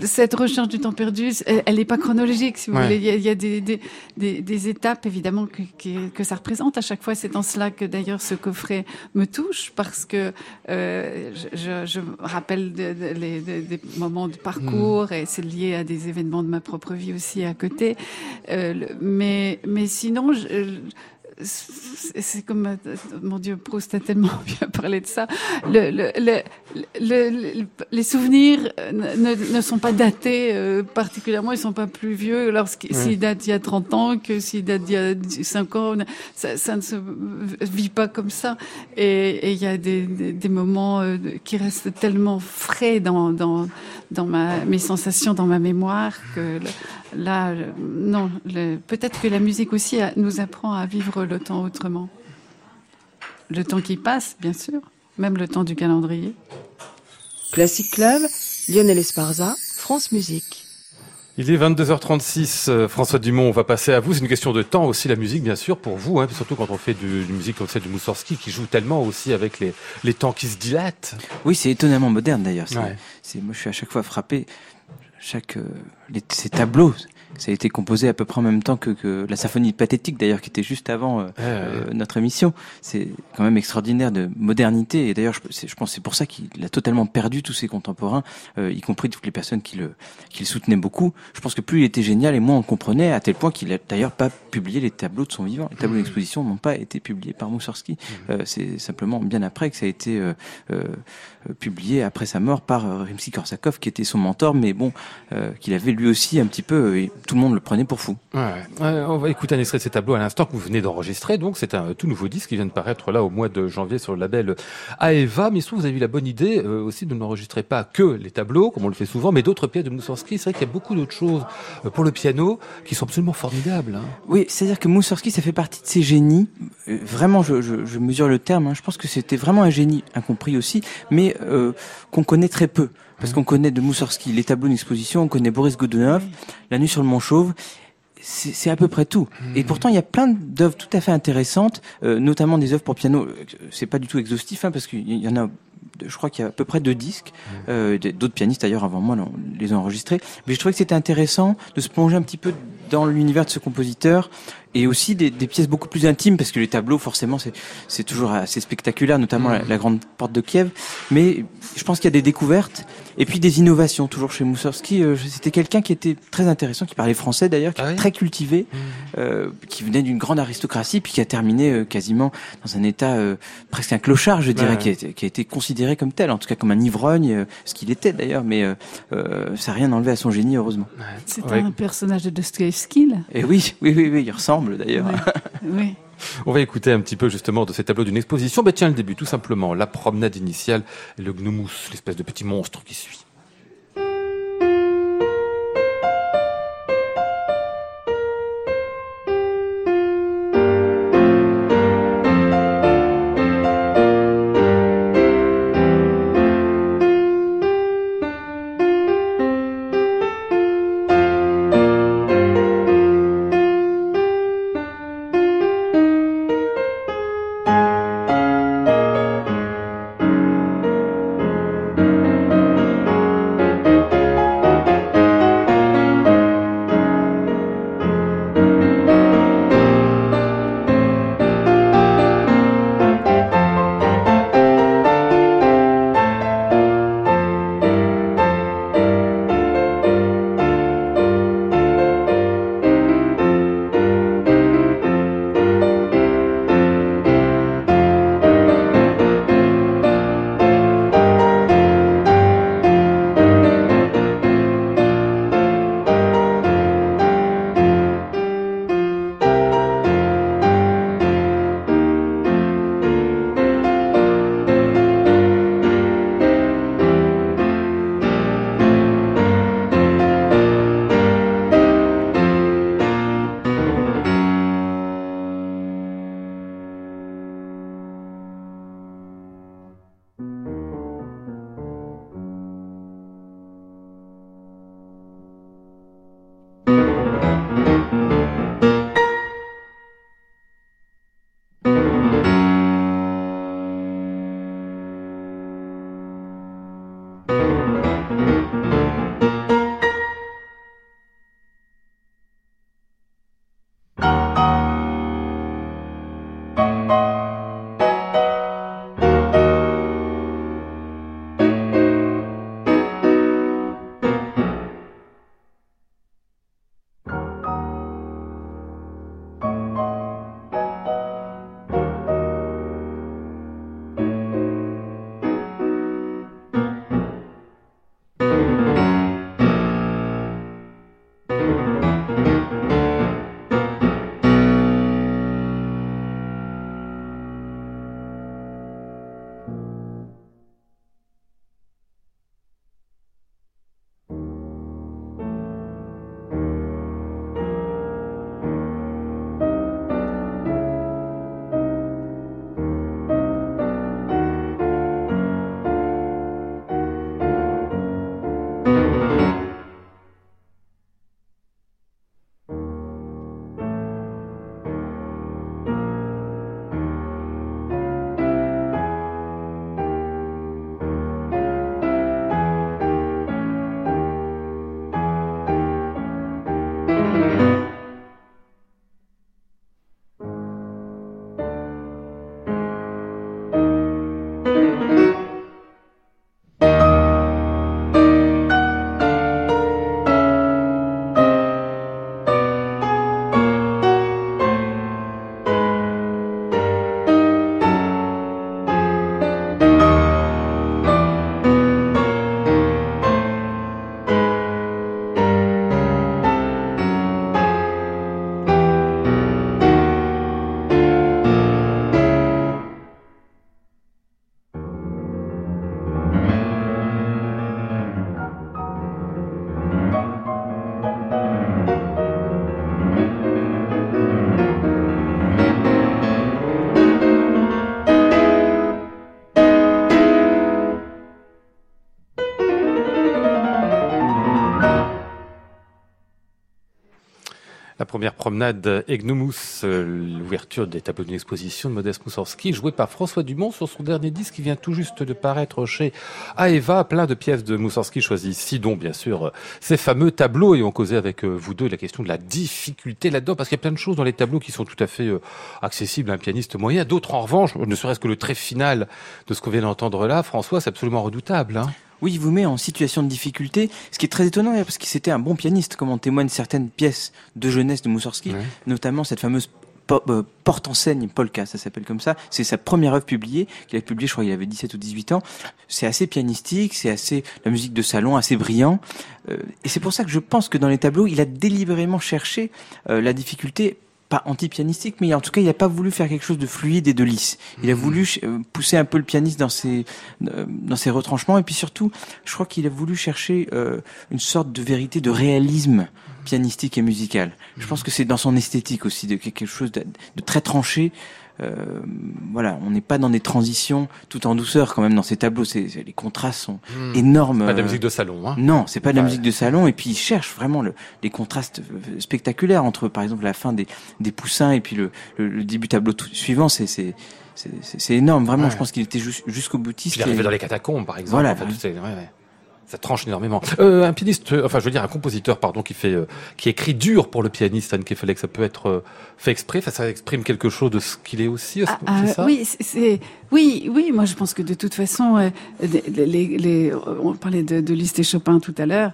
le, cette recherche du temps perdu, elle n'est pas chronologique, si vous voulez. Il y a, des, des, des, étapes évidemment que, que, ça représente. À chaque fois, c'est en cela que d'ailleurs ce coffret me touche parce que euh, je, je, rappelle des moments de parcours hmm. et c'est lié à des événements de ma propre vie aussi à côté. mais mais sinon, je, c'est comme euh, mon Dieu, Proust a tellement bien parlé de ça. Le, le, le, les souvenirs ne, ne, sont pas datés euh, particulièrement, ils sont pas plus vieux lorsqu'ils datent d'il y a 30 ans que s'ils datent d'il y a 5 ans. Ça, ça, ne se vit pas comme ça. Et il y a des, des, des, moments euh, qui restent tellement frais dans, dans, dans ma, mes sensations, dans ma mémoire que là, euh, non, peut-être que la musique aussi a- nous apprend à vivre le temps autrement. Le temps qui passe, bien sûr, même le temps du calendrier. Classic Club, Lionel Esparza, France Musique. Il est 22h36, euh, François Dumont, on va passer à vous. C'est une question de temps aussi, la musique, bien sûr, pour vous, hein, surtout quand on fait du, du musique comme celle de Moussorski, qui joue tellement aussi avec les, les temps qui se dilatent. Oui, c'est étonnamment moderne d'ailleurs. Ouais. moi, je suis à chaque fois frappé. Chaque euh, les- ces tableaux, ça a été composé à peu près en même temps que, que la symphonie pathétique d'ailleurs, qui était juste avant euh, euh, notre émission. C'est quand même extraordinaire de modernité. Et d'ailleurs, je, je pense que c'est pour ça qu'il a totalement perdu tous ses contemporains, euh, y compris toutes les personnes qui le, qui le soutenaient beaucoup. Je pense que plus il était génial et moins on comprenait, à tel point qu'il a d'ailleurs pas publié les tableaux de son vivant. Les tableaux d'exposition n'ont pas été publiés par Moussorski. Euh, c'est simplement bien après que ça a été euh, euh, euh, publié après sa mort par euh, Rimsky-Korsakov, qui était son mentor, mais bon, euh, qu'il avait lui aussi un petit peu, euh, et tout le monde le prenait pour fou. Ouais, ouais, on va écouter un extrait de ces tableaux à l'instant que vous venez d'enregistrer. Donc, c'est un tout nouveau disque qui vient de paraître là au mois de janvier sur le label Aeva. Mais surtout, vous avez eu la bonne idée euh, aussi de n'enregistrer pas que les tableaux, comme on le fait souvent, mais d'autres pièces de Moussorski. C'est vrai qu'il y a beaucoup d'autres choses euh, pour le piano qui sont absolument formidables. hein. Oui, c'est-à-dire que Moussorski, ça fait partie de ces génies. Euh, vraiment, je, je, je mesure le terme. hein. Je pense que c'était vraiment un génie incompris aussi, mais euh, qu'on connaît très peu. Parce qu'on connaît de Moussorski les tableaux d'exposition, on connaît Boris Godunov, La Nuit sur le Mont Chauve. C'est à peu près tout. Et pourtant, il y a plein d'œuvres tout à fait intéressantes, euh, notamment des œuvres pour piano. Euh, C'est pas du tout exhaustif, hein, parce qu'il y en a. Je crois qu'il y a à peu près deux disques. Euh, d- D'autres pianistes d'ailleurs avant moi les ont enregistrés. Mais je trouvais que c'était intéressant de se plonger un petit peu dans l'univers de ce compositeur et aussi des, des pièces beaucoup plus intimes parce que les tableaux forcément c'est c'est toujours assez spectaculaire, notamment la, la grande porte de Kiev. Mais je pense qu'il y a des découvertes et puis des innovations toujours chez Moussorski. Euh, C'était quelqu'un qui était très intéressant, qui parlait français d'ailleurs, qui Ah était oui très cultivé, euh, qui venait d'une grande aristocratie puis qui a terminé euh, quasiment dans un état euh, presque un clochard, je dirais, Ouais. qui, a été, qui a été considéré comme tel, en tout cas comme un ivrogne, euh, ce qu'il était d'ailleurs, mais euh, euh, ça n'a rien enlevé à son génie heureusement. C'est Ouais. un personnage de Dostoevsky, là. Et oui, oui, oui, oui, il ressemble d'ailleurs. Oui. oui. On va écouter un petit peu justement de ces tableaux d'une exposition. Ben tiens, le début, tout simplement. La promenade initiale et le gnomous, l'espèce de petit monstre qui suit. Première promenade Egnomus, euh, l'ouverture des tableaux d'une exposition de Modeste Moussorski, joué par François Dumont sur son dernier disque qui vient tout juste de paraître chez Aeva, plein de pièces de Moussorski choisies. Ici, dont bien sûr ces fameux tableaux, et on causait avec euh, vous deux la question de la difficulté là-dedans, parce qu'il y a plein de choses dans les tableaux qui sont tout à fait euh, accessibles à un pianiste moyen, d'autres en revanche, ne serait-ce que le trait final de ce qu'on vient d'entendre là, François, c'est absolument redoutable. Hein oui, il vous met en situation de difficulté, ce qui est très étonnant, parce que c'était un bon pianiste, comme en témoignent certaines pièces de jeunesse de Moussorski, notamment cette fameuse euh, porte en scène Polka, ça s'appelle comme ça. C'est sa première œuvre publiée, qu'il a publiée, je crois, il avait 17 ou 18 ans. C'est assez pianistique, c'est assez la musique de salon, assez brillant. Euh, et c'est pour ça que je pense que dans les tableaux, il a délibérément cherché euh, la difficulté pas anti-pianistique, mais en tout cas, il n'a pas voulu faire quelque chose de fluide et de lisse. Il a mhm. voulu euh, pousser un peu le pianiste dans ses euh, dans ses retranchements, et puis surtout, je crois qu'il a voulu chercher euh, une sorte de vérité, de réalisme pianistique et musical. Je pense que c'est dans son esthétique aussi, de quelque chose de très tranché, voilà, on n'est pas dans des transitions tout en douceur quand même dans ces tableaux. C'est, les contrastes sont hmm. énormes. Pas de la musique de salon. Hein. Non, c'est pas de la musique de salon. Et puis il cherche vraiment le, les contrastes euh, spectaculaires entre, par exemple, la fin des, des poussins et puis le, le, début tableau suivant. C'est, énorme, vraiment. Je pense qu'il était jusqu'au boutiste. Il arrivait dans les catacombes, par exemple. Voilà. ouais, ça tranche énormément. Euh, un pianiste, euh, enfin je veux dire un compositeur, pardon, qui fait, euh, qui écrit dur pour le pianiste, Anne que ça peut être euh, fait exprès, ça exprime quelque chose de ce qu'il est aussi. Ah, ah, ça? oui, c'est, oui, oui. Moi, je pense que de toute façon, les, on parlait de, Liszt et Chopin tout à l'heure,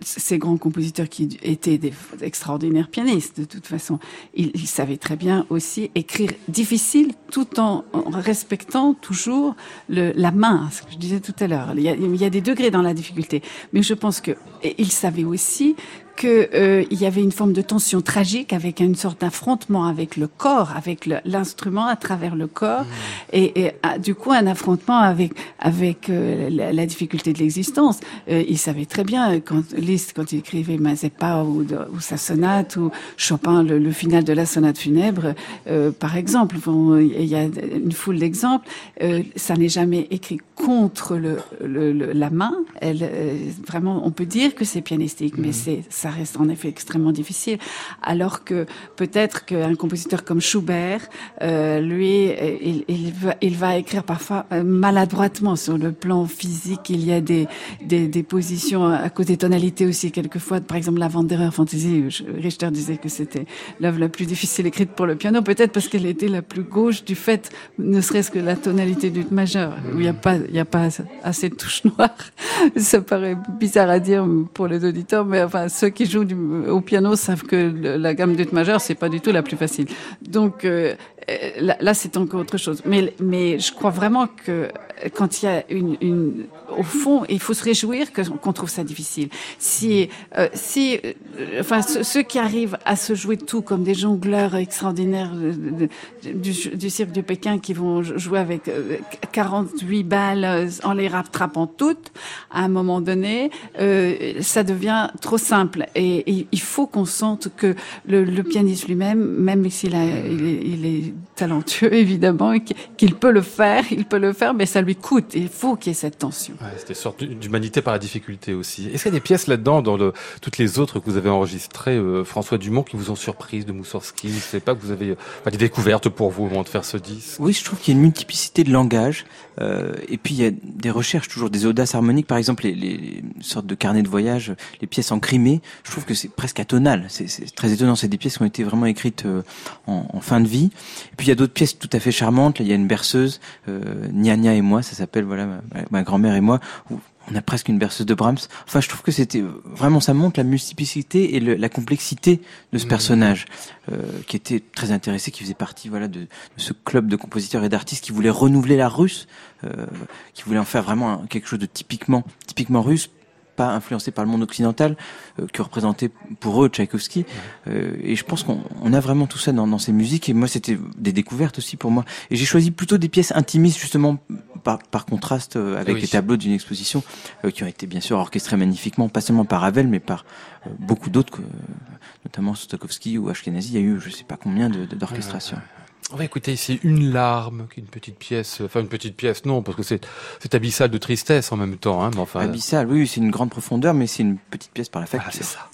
ces grands compositeurs qui étaient des extraordinaires pianistes. De toute façon, ils, ils savaient très bien aussi écrire difficile, tout en, respectant toujours la main. Ce que je disais tout à l'heure. Il y a, il y a des degrés dans la difficulté. Mais je pense que il savait aussi qu'il euh, y avait une forme de tension tragique avec une sorte d'affrontement avec le corps, avec l'instrument à travers le corps, mmh. et, et ah, du coup un affrontement avec avec euh, la, difficulté de l'existence. Euh, il savait très bien quand Liszt, quand il écrivait Mazeppa ou, ou sa sonate ou Chopin le, le, final de la sonate funèbre, euh, par exemple. Bon, il y a une foule d'exemples. ça n'est jamais écrit contre le, le, la main. Elle, vraiment, on peut dire que c'est pianistique, mais mmh. c'est ça reste en effet extrêmement difficile. Alors que peut-être qu'un compositeur comme Schubert, euh, lui, il, va, écrire parfois euh, maladroitement sur le plan physique. Il y a des, positions à cause des tonalités aussi quelquefois. Par exemple, la Wanderer Fantasy, Richter disait que c'était l'œuvre la plus difficile écrite pour le piano, peut-être parce qu'elle était la plus gauche du fait, ne serait-ce que la tonalité du majeur, où il n'y a pas assez de touches noires. Ça paraît bizarre à dire pour les auditeurs, mais enfin ceux qui jouent du, au piano savent que la gamme d'ut majeure, c'est pas du tout la plus facile. Donc euh, là, là c'est encore autre chose. Mais, mais je crois vraiment que quand il y a une, une au fond, il faut se réjouir qu'on trouve ça difficile. Si, euh, si, euh, enfin, ceux, qui arrivent à se jouer tout comme des jongleurs extraordinaires du, cirque de Pékin qui vont jouer avec 48 balles en les rattrapant toutes, à un moment donné, ça devient trop simple. Et, il faut qu'on sente que le, pianiste lui-même, même s'il a, il il est, talentueux évidemment, qu'il peut le faire, il peut le faire, mais ça lui coûte. Il faut qu'il y ait cette tension. Ouais, C'était une sorte d'humanité par la difficulté aussi. Est-ce qu'il y a des pièces là-dedans, dans le, toutes les autres que vous avez enregistrées, euh, François Dumont, qui vous ont surprise de Moussorski? Je sais pas que vous avez euh, des découvertes pour vous au moment de faire ce disque? Oui, je trouve qu'il y a une multiplicité de langage. Euh, et puis il y a des recherches, toujours des audaces harmoniques. Par exemple, les, sortes de carnets de voyage, les pièces en crimée. Je trouve que c'est presque atonal. C'est très étonnant. C'est des pièces qui ont été vraiment écrites euh, en, fin de vie. Et puis il y a d'autres pièces tout à fait charmantes. il y a une berceuse, euh, Nia Nia et moi, ça s'appelle voilà ma, grand-mère et moi. On a presque une berceuse de Brahms. Enfin, je trouve que c'était vraiment ça montre la multiplicité et le, la complexité de ce mmh. personnage euh, qui était très intéressé, qui faisait partie voilà de, de ce club de compositeurs et d'artistes qui voulait renouveler la russe, euh, qui voulait en faire vraiment quelque chose de typiquement typiquement russe pas influencé par le monde occidental euh, que représentait pour eux Tchaïkovski. Euh, et je pense qu'on a vraiment tout ça dans, dans ces musiques. Et moi, c'était des découvertes aussi pour moi. Et j'ai choisi plutôt des pièces intimistes justement par, par contraste euh, avec les tableaux d'une exposition euh, qui ont été bien sûr orchestrés magnifiquement, pas seulement par Ravel, mais par beaucoup d'autres, notamment Stokowski ou Ashkenazi. Il y a eu je sais pas combien d'orchestrations. De, on va écouter ici Une larme, qui est une petite pièce, enfin une petite pièce, non, parce que c'est, c'est abyssal de tristesse en même temps. Hein, mais enfin... Abyssal, oui, c'est une grande profondeur, mais c'est une petite pièce par la facture. Ah, c'est ça.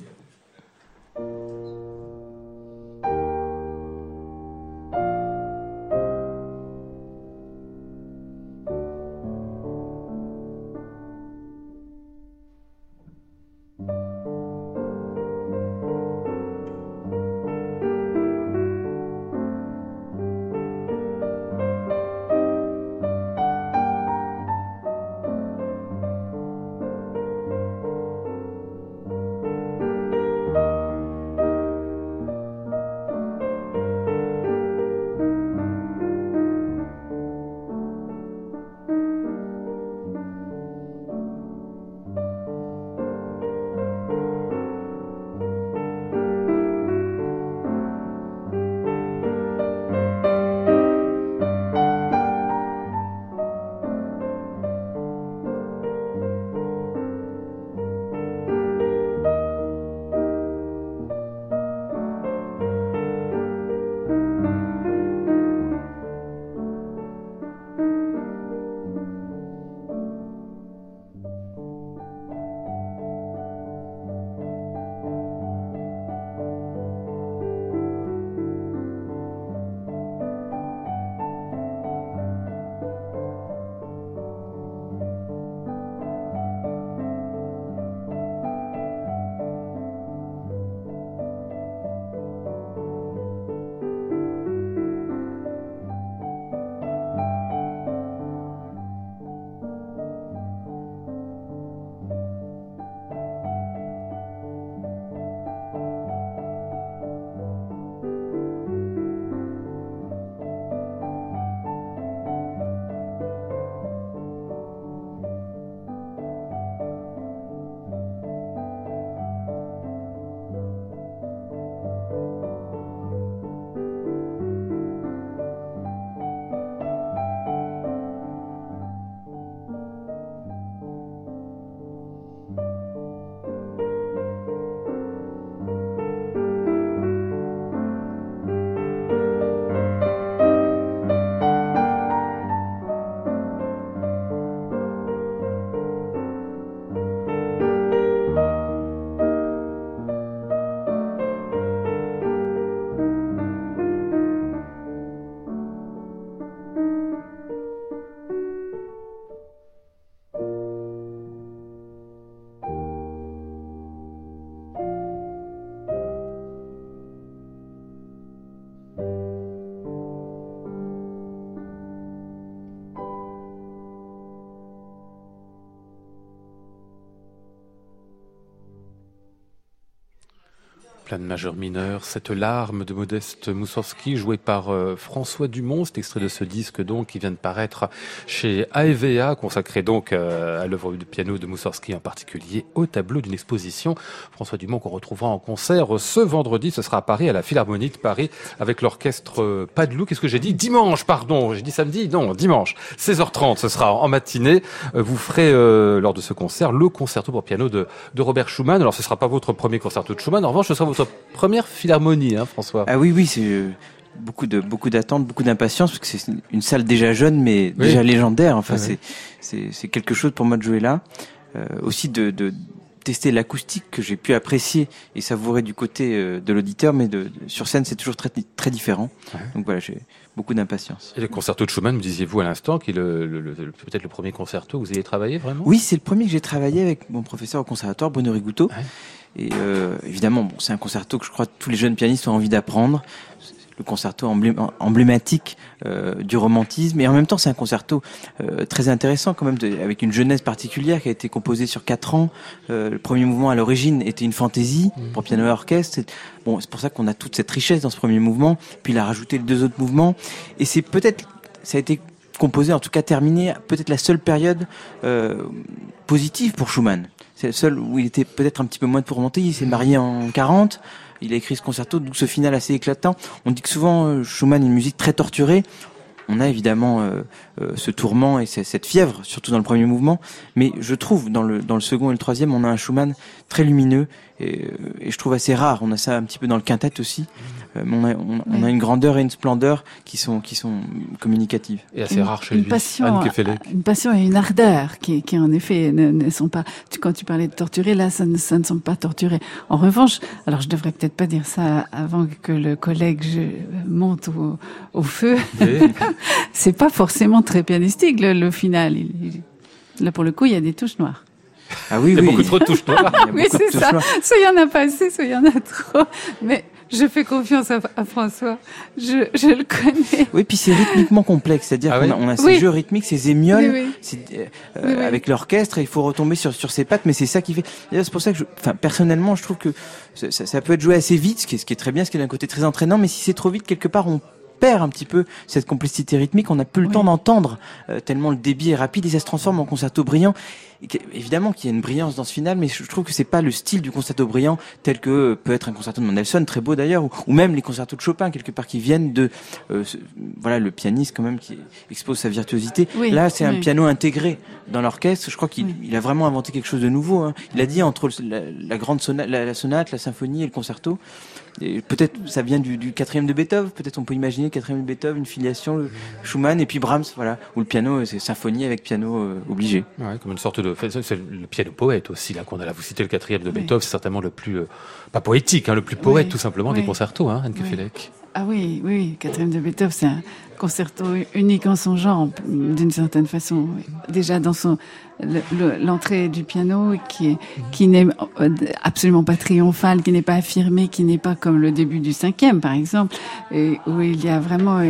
Plein de majeurs. Cette larme de Modeste Moussorski, jouée par euh, François Dumont, c'est extrait de ce disque donc qui vient de paraître chez AEVA, consacré donc euh, à l'œuvre de piano de Moussorski en particulier, au tableau d'une exposition. François Dumont qu'on retrouvera en concert ce vendredi, ce sera à Paris, à la Philharmonie de Paris, avec l'orchestre euh, Padelou. Qu'est-ce que j'ai dit? Dimanche, pardon, j'ai dit samedi, non, dimanche, 16h30, ce sera en matinée. Vous ferez lors de ce concert le concerto pour piano de, de Robert Schumann. Alors ce sera pas votre premier concerto de Schumann, en revanche, ce sera votre première philharmonie, hein, François. Ah oui, oui, c'est euh, beaucoup de beaucoup d'attentes, beaucoup d'impatience parce que c'est une salle déjà jeune mais déjà légendaire. Enfin, c'est c'est quelque chose pour moi de jouer là. Euh, aussi de, de tester l'acoustique que j'ai pu apprécier et savourer du côté euh, de l'auditeur, mais de, sur scène c'est toujours très très différent. Donc voilà, j'ai beaucoup d'impatience. Et le concerto de Schumann, me disiez-vous à l'instant, qui est le, le, peut-être le premier concerto que vous ayez travaillé vraiment? Oui, c'est le premier que j'ai travaillé avec mon professeur au conservatoire, Bruno Rigouteau. Et euh, évidemment, bon, c'est un concerto que je crois que tous les jeunes pianistes ont envie d'apprendre. Le concerto emblématique euh, du romantisme, et en même temps, c'est un concerto euh, très intéressant quand même, de, avec une jeunesse particulière qui a été composée sur quatre ans. Euh, le premier mouvement à l'origine était une fantaisie mmh. pour piano et orchestre. Bon, c'est pour ça qu'on a toute cette richesse dans ce premier mouvement. Puis il a rajouté les deux autres mouvements, et c'est peut-être, ça a été composé, en tout cas terminé, peut-être la seule période euh, positive pour Schumann. C'est le seul où il était peut-être un petit peu moins de remonter. Il s'est marié en 40. Il a écrit ce concerto, d'où ce final assez éclatant. On dit que souvent euh, Schumann est une musique très torturée. On a évidemment euh, euh, ce tourment et cette fièvre, surtout dans le premier mouvement. Mais je trouve dans le dans le second et le troisième, on a un Schumann très lumineux et, et je trouve assez rare. On a ça un petit peu dans le quintet aussi. Euh, on, a, on, a, une grandeur et une splendeur qui sont, qui sont communicatives. Et assez rare chez lui. Passion, une passion et une ardeur qui, qui en effet ne, sont pas. Tu, quand tu parlais de torturer, là, ça ne, ça ne sont pas torturés. En revanche, alors je devrais peut-être pas dire ça avant que le collègue monte au, au feu. c'est pas forcément très pianistique le, le final. là, pour le coup, il y a des touches noires. Ah oui, il y a beaucoup trop de touches noires. oui, c'est ça. Soit il y en a pas assez, soit il y en a trop. Mais je fais confiance à, François. Je, je, le connais. Oui, puis c'est rythmiquement complexe. C'est-à-dire ah qu'on a, on a ces jeux rythmiques, ces émioles euh, avec l'orchestre et il faut retomber sur, sur ses pattes. Mais c'est ça qui fait. C'est pour ça que, je, enfin, personnellement, je trouve que ça, ça, peut être joué assez vite, ce qui est, ce qui est très bien, ce qui est d'un côté très entraînant. Mais si c'est trop vite, quelque part, on perd un petit peu cette complicité rythmique. On n'a plus le temps d'entendre euh, tellement le débit est rapide et ça se transforme en concerto brillant. évidemment qu'il y a une brillance dans ce final, mais je trouve que c'est pas le style du concerto brillant tel que peut être un concerto de Mendelssohn, très beau d'ailleurs, ou, même les concertos de Chopin quelque part qui viennent de euh, voilà le pianiste quand même qui expose sa virtuosité. Là, c'est un piano intégré dans l'orchestre. Je crois qu'il a vraiment inventé quelque chose de nouveau. Hein. Il a dit entre la, grande sonate, la sonate, la symphonie et le concerto peut-être ça vient du, quatrième de Beethoven, peut-être on peut imaginer le quatrième de Beethoven, une filiation, Schumann et puis Brahms, voilà, où le piano c'est symphonie avec piano euh, obligé. Ouais, comme une sorte de, c'est le piano poète aussi là qu'on a là. Vous citez le quatrième de Beethoven, c'est certainement le plus euh, pas poétique, hein, le plus poète tout simplement des concertos, hein, Anne Ah oui, oui, quatrième de Beethoven, c'est un concerto unique en son genre, d'une certaine façon. Déjà dans son l'entrée du piano qui qui n'est absolument pas triomphale, qui n'est pas affirmée, qui n'est pas comme le début du cinquième, par exemple, où il y a vraiment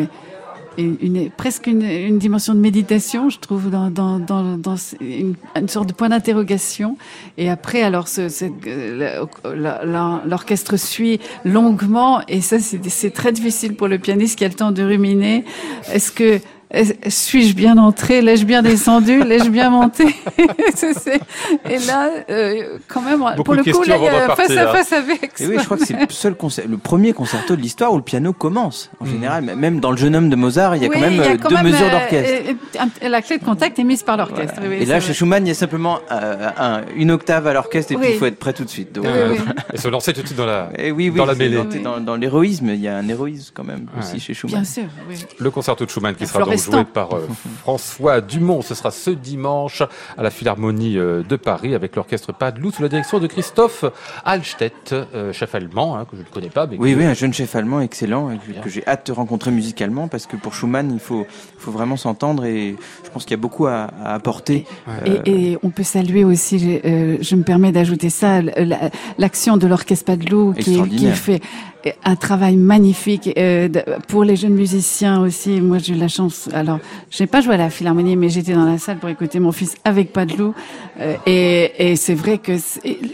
presque une, une, dimension de méditation, je trouve, dans, dans, dans, dans une, sorte de point d'interrogation. Et après, alors, ce, l'orchestre suit longuement, et ça, c'est très difficile pour le pianiste qui a le temps de ruminer. Est-ce que suis-je bien entré, l'ai-je bien descendu, l'ai-je bien monté Et là, euh, quand même, pour le coup, là, il y a face à face avec. Et oui, je crois que c'est le seul concert, le premier concerto de l'histoire où le piano commence. En mm. général, même dans le Jeune Homme de Mozart, il y a quand même euh, deux mesures euh, d'orchestre. la clé de contact est mise par l'orchestre. et là, chez Schumann, il y a simplement un, une octave à l'orchestre et puis il faut être prêt tout de suite. Donc, et se lancer tout de suite dans la, et oui, dans la mêlée. Dans, l'héroïsme, il y a un héroïsme quand même aussi chez Schumann. Bien sûr. Le concerto de Schumann qui sera donc joué par euh, François Dumont. Ce sera ce dimanche à la Philharmonie euh, de Paris avec l'orchestre Padelou sous la direction de Christophe Alstedt, euh, chef allemand, hein, que je ne connais pas. Mais oui, oui, un jeune chef allemand excellent que, j'ai hâte de rencontrer musicalement parce que pour Schumann, il faut, faut vraiment s'entendre et je pense qu'il y a beaucoup à, apporter. Et, on peut saluer aussi, je me permets d'ajouter ça, l'action de l'orchestre Padelou qui, qui fait un travail magnifique euh, pour les jeunes musiciens aussi. Moi, j'ai eu la chance. Alors, j'ai pas joué à la Philharmonie, mais j'étais dans la salle pour écouter mon fils avec Padelou. Euh, et, et c'est vrai que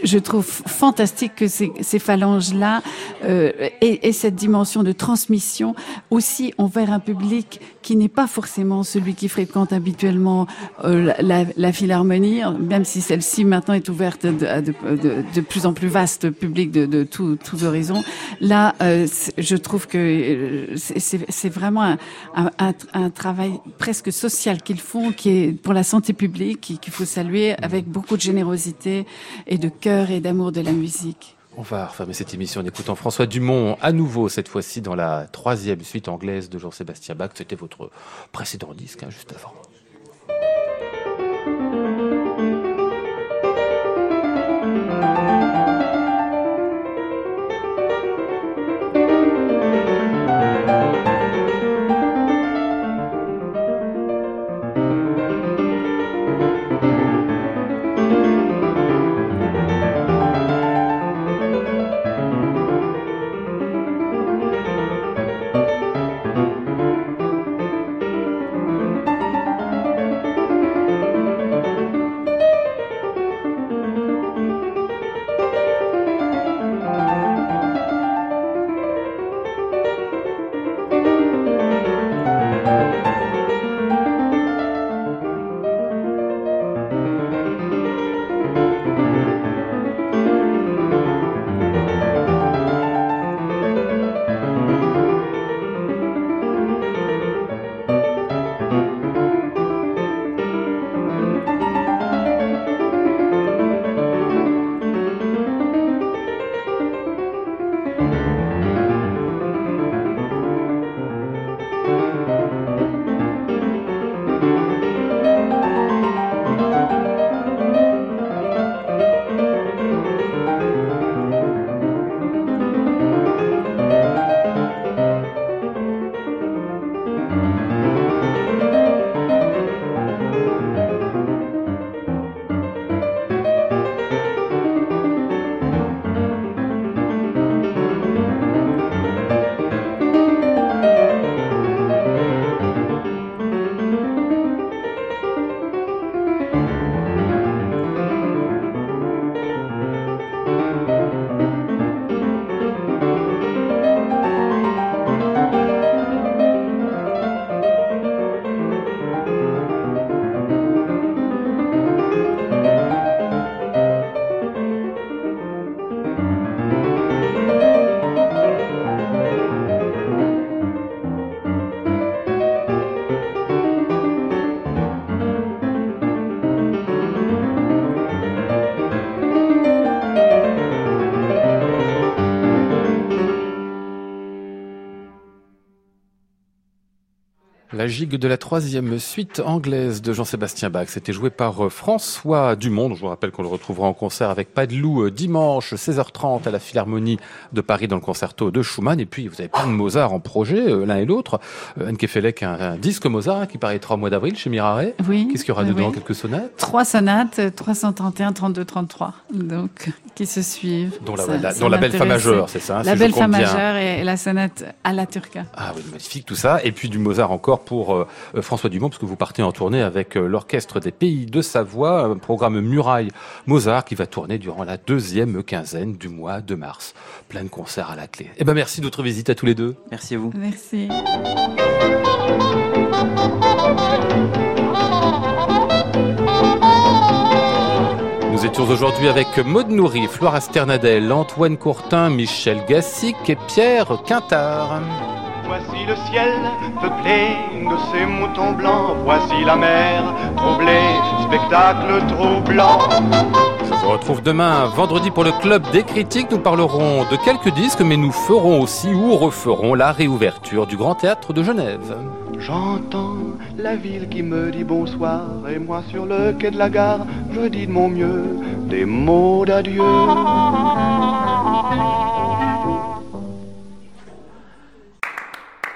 je trouve fantastique que ces, ces phalanges-là euh, et, et, cette dimension de transmission aussi envers un public qui n'est pas forcément celui qui fréquente habituellement euh, la, la, Philharmonie, même si celle-ci maintenant est ouverte de, de, de, de, plus en plus vaste public de, de tous horizons. Là, euh, je trouve que euh, c'est vraiment un, travail presque social qu'ils font, qui est pour la santé publique, qu'il faut saluer avec beaucoup de générosité et de cœur et d'amour de la musique. On va refermer cette émission en écoutant François Dumont à nouveau, cette fois-ci dans la troisième suite anglaise de Jean-Sébastien Bach. C'était votre précédent disque, hein, juste avant. De la troisième suite anglaise de Jean-Sébastien Bach. C'était joué par euh, François Dumont. Je vous rappelle qu'on le retrouvera en concert avec Padelou euh, dimanche 16h30 à la Philharmonie de Paris dans le concerto de Schumann. Et puis vous avez plein de Mozart en projet, euh, l'un et l'autre. Anne Kefelec, un, un, disque Mozart qui paraîtra au mois d'avril chez Mirare. Oui. Qu'est-ce qu'il y aura dedans? Quelques sonates? Trois sonates, 331, 32, 33. Donc, qui se suivent. Dont la, ça, la, dont la belle fa majeure, c'est ça hein, La si belle fa majeure et la sonate à la turca. Ah oui, magnifique tout ça. Et puis du Mozart encore pour euh, François Dumont, parce que vous partez en tournée avec euh, l'Orchestre des Pays de Savoie, un programme Muraille Mozart qui va tourner durant la deuxième quinzaine du mois de mars. Plein de concerts à la clé. Eh ben merci de votre visite à tous les deux. Merci à vous. Merci. Nous étions aujourd'hui avec Maud Nourri, Flora Sternadel, Antoine Courtin, Michel Gassic et Pierre Quintard. Voici le ciel peuplé de ces moutons blancs. Voici la mer troublée, spectacle troublant. Je vous retrouve demain, vendredi, pour le Club des critiques. Nous parlerons de quelques disques, mais nous ferons aussi ou referons la réouverture du Grand Théâtre de Genève. J'entends la ville qui me dit bonsoir, et moi sur le quai de la gare, je dis de mon mieux des mots d'adieu.